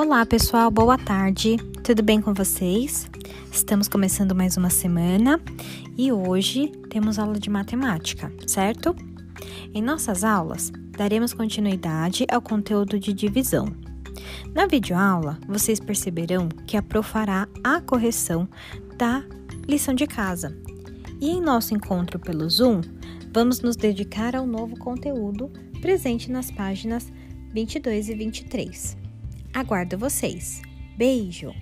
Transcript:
Olá, pessoal, boa tarde. Tudo bem com vocês? Estamos começando mais uma semana e hoje temos aula de matemática, certo? Em nossas aulas, daremos continuidade ao conteúdo de divisão. Na videoaula, vocês perceberão que a Pro fará a correção da lição de casa. E em nosso encontro pelo Zoom, vamos nos dedicar ao novo conteúdo presente nas páginas 22 e 23. Aguardo vocês. Beijo!